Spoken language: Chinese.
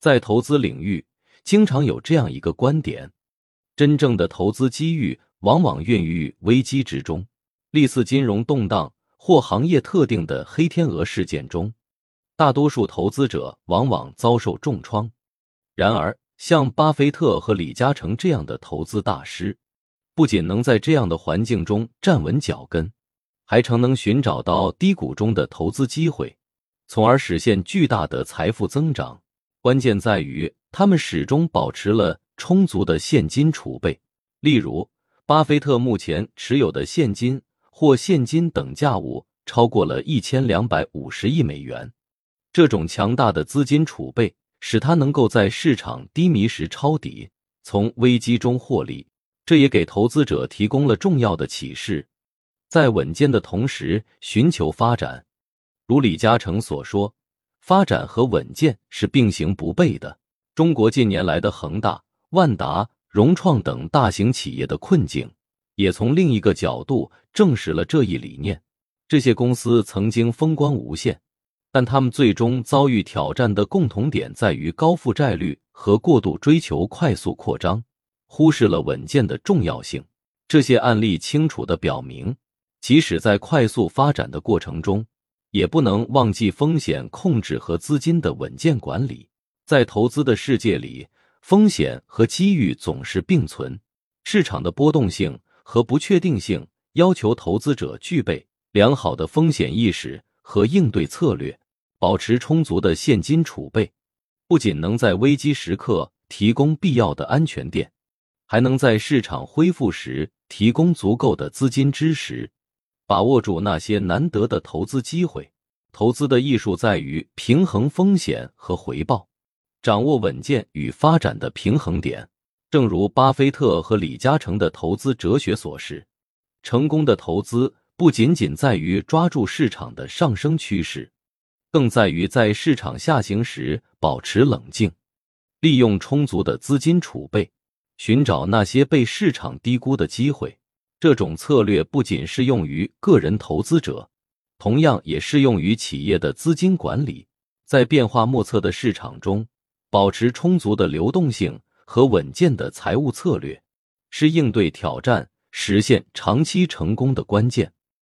在投资领域，经常有这样一个观点：真正的投资机遇往往孕育危机之中。类似金融动荡或行业特定的黑天鹅事件中，大多数投资者往往遭受重创。然而，像巴菲特和李嘉诚这样的投资大师，不仅能在这样的环境中站稳脚跟，还常能寻找到低谷中的投资机会，从而实现巨大的财富增长。关键在于，他们始终保持了充足的现金储备。例如，巴菲特目前持有的现金或现金等价物超过了一千两百五十亿美元。这种强大的资金储备使他能够在市场低迷时抄底，从危机中获利。这也给投资者提供了重要的启示：在稳健的同时寻求发展。如李嘉诚所说。发展和稳健是并行不悖的。中国近年来的恒大、万达、融创等大型企业的困境，也从另一个角度证实了这一理念。这些公司曾经风光无限，但他们最终遭遇挑战的共同点在于高负债率和过度追求快速扩张，忽视了稳健的重要性。这些案例清楚的表明，即使在快速发展的过程中，也不能忘记风险控制和资金的稳健管理。在投资的世界里，风险和机遇总是并存。市场的波动性和不确定性要求投资者具备良好的风险意识和应对策略，保持充足的现金储备，不仅能在危机时刻提供必要的安全垫，还能在市场恢复时提供足够的资金支持。把握住那些难得的投资机会，投资的艺术在于平衡风险和回报，掌握稳健与发展的平衡点。正如巴菲特和李嘉诚的投资哲学所示，成功的投资不仅仅在于抓住市场的上升趋势，更在于在市场下行时保持冷静，利用充足的资金储备，寻找那些被市场低估的机会。这种策略不仅适用于个人投资者，同样也适用于企业的资金管理。在变化莫测的市场中，保持充足的流动性和稳健的财务策略，是应对挑战、实现长期成功的关键。